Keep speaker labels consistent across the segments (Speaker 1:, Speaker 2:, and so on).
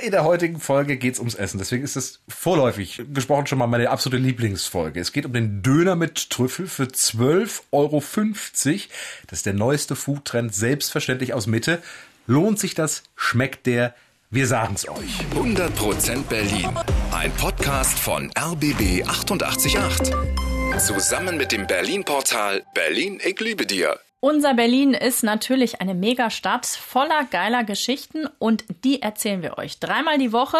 Speaker 1: In der heutigen Folge geht's ums Essen. Deswegen ist es vorläufig gesprochen schon mal meine absolute Lieblingsfolge. Es geht um den Döner mit Trüffel für 12,50 Euro. Das ist der neueste Foodtrend, selbstverständlich aus Mitte. Lohnt sich das? Schmeckt der? Wir sagen's euch.
Speaker 2: 100% Berlin. Ein Podcast von RBB 888. Zusammen mit dem Berlin-Portal Berlin, ich liebe dir.
Speaker 3: Unser Berlin ist natürlich eine Megastadt voller geiler Geschichten und die erzählen wir euch dreimal die Woche.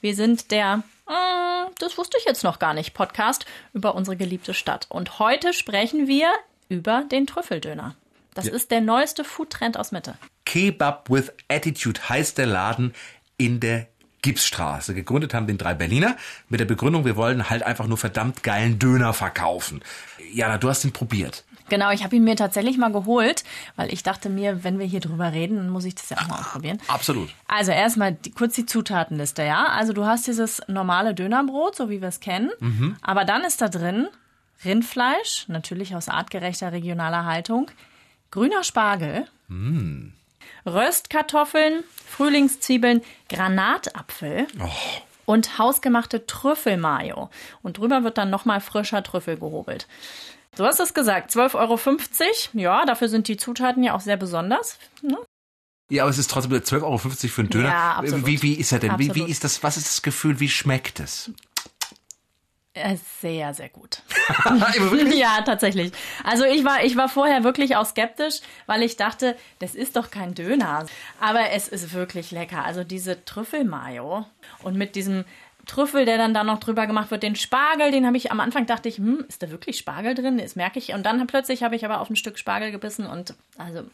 Speaker 3: Wir sind der, äh, das wusste ich jetzt noch gar nicht, Podcast über unsere geliebte Stadt. Und heute sprechen wir über den Trüffeldöner. Das ja. ist der neueste Foodtrend aus Mitte.
Speaker 1: Kebab with Attitude heißt der Laden in der Gipsstraße. Gegründet haben den drei Berliner mit der Begründung, wir wollen halt einfach nur verdammt geilen Döner verkaufen. Jana, du hast ihn probiert.
Speaker 3: Genau, ich habe ihn mir tatsächlich mal geholt, weil ich dachte mir, wenn wir hier drüber reden, dann muss ich das ja auch mal ausprobieren.
Speaker 1: Absolut.
Speaker 3: Also erstmal die, kurz die Zutatenliste, ja. Also du hast dieses normale Dönerbrot, so wie wir es kennen, mhm. aber dann ist da drin Rindfleisch, natürlich aus artgerechter regionaler Haltung, grüner Spargel, mm. Röstkartoffeln, Frühlingszwiebeln, Granatapfel. Oh und hausgemachte Trüffelmayo. Und drüber wird dann nochmal frischer Trüffel gehobelt. Du hast es gesagt, 12,50 Euro. Ja, dafür sind die Zutaten ja auch sehr besonders. Ne?
Speaker 1: Ja, aber es ist trotzdem 12,50 Euro für einen Döner. Ja, absolut. Wie, wie ist er denn? Wie, wie ist das? Was ist das Gefühl? Wie schmeckt es?
Speaker 3: Sehr, sehr gut. ja, tatsächlich. Also ich war, ich war vorher wirklich auch skeptisch, weil ich dachte, das ist doch kein Döner. Aber es ist wirklich lecker. Also diese Trüffelmayo und mit diesem Trüffel, der dann da noch drüber gemacht wird, den Spargel, den habe ich am Anfang dachte ich, hm, ist da wirklich Spargel drin? Das merke ich. Und dann plötzlich habe ich aber auf ein Stück Spargel gebissen und also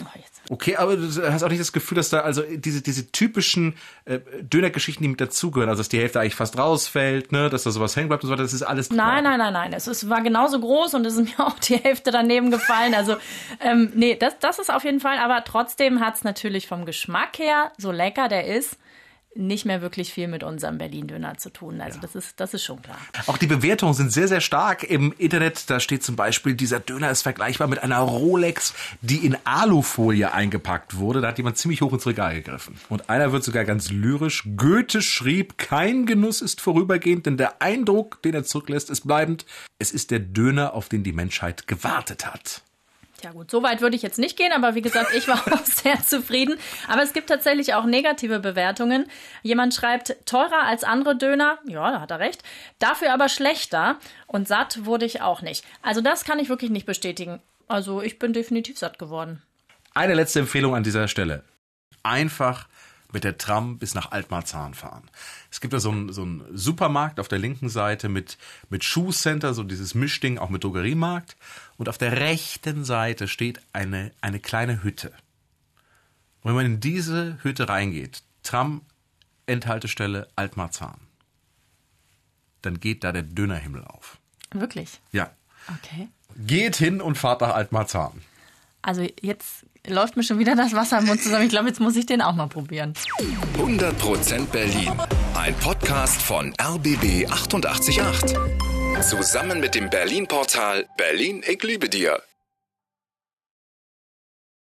Speaker 1: Oh, okay, aber du hast auch nicht das Gefühl, dass da also diese, diese typischen äh, Dönergeschichten, die mit dazugehören, also dass die Hälfte eigentlich fast rausfällt, ne, dass da sowas hängen bleibt und so weiter, das ist alles
Speaker 3: klar. Nein, nein, nein, nein. Es ist, war genauso groß und es ist mir auch die Hälfte daneben gefallen. Also, ähm, nee, das, das ist auf jeden Fall, aber trotzdem hat es natürlich vom Geschmack her, so lecker der ist, nicht mehr wirklich viel mit unserem Berlin-Döner zu tun. Also ja. das ist, das ist schon klar.
Speaker 1: Auch die Bewertungen sind sehr, sehr stark im Internet. Da steht zum Beispiel, dieser Döner ist vergleichbar mit einer Rolex, die in Alufolie eingepackt wurde. Da hat jemand ziemlich hoch ins Regal gegriffen. Und einer wird sogar ganz lyrisch. Goethe schrieb, kein Genuss ist vorübergehend, denn der Eindruck, den er zurücklässt, ist bleibend. Es ist der Döner, auf den die Menschheit gewartet hat.
Speaker 3: Ja gut, so weit würde ich jetzt nicht gehen, aber wie gesagt, ich war auch sehr zufrieden. Aber es gibt tatsächlich auch negative Bewertungen. Jemand schreibt, teurer als andere Döner, ja, da hat er recht, dafür aber schlechter und satt wurde ich auch nicht. Also das kann ich wirklich nicht bestätigen. Also ich bin definitiv satt geworden.
Speaker 1: Eine letzte Empfehlung an dieser Stelle. Einfach mit der Tram bis nach Altmarzahn fahren. Es gibt da so einen, so einen Supermarkt auf der linken Seite mit, mit Schuhcenter, so dieses Mischding, auch mit Drogeriemarkt. Und auf der rechten Seite steht eine, eine kleine Hütte. Und wenn man in diese Hütte reingeht, Tram, Endhaltestelle Altmarzahn, dann geht da der Dönerhimmel auf.
Speaker 3: Wirklich?
Speaker 1: Ja.
Speaker 3: Okay.
Speaker 1: Geht hin und fahrt nach Altmarzahn.
Speaker 3: Also jetzt läuft mir schon wieder das Wasser im Mund zusammen. Ich glaube, jetzt muss ich den auch mal probieren.
Speaker 2: 100% Berlin. Ein Podcast von RBB 888. Zusammen mit dem Berlin-Portal Berlin, ich liebe dir.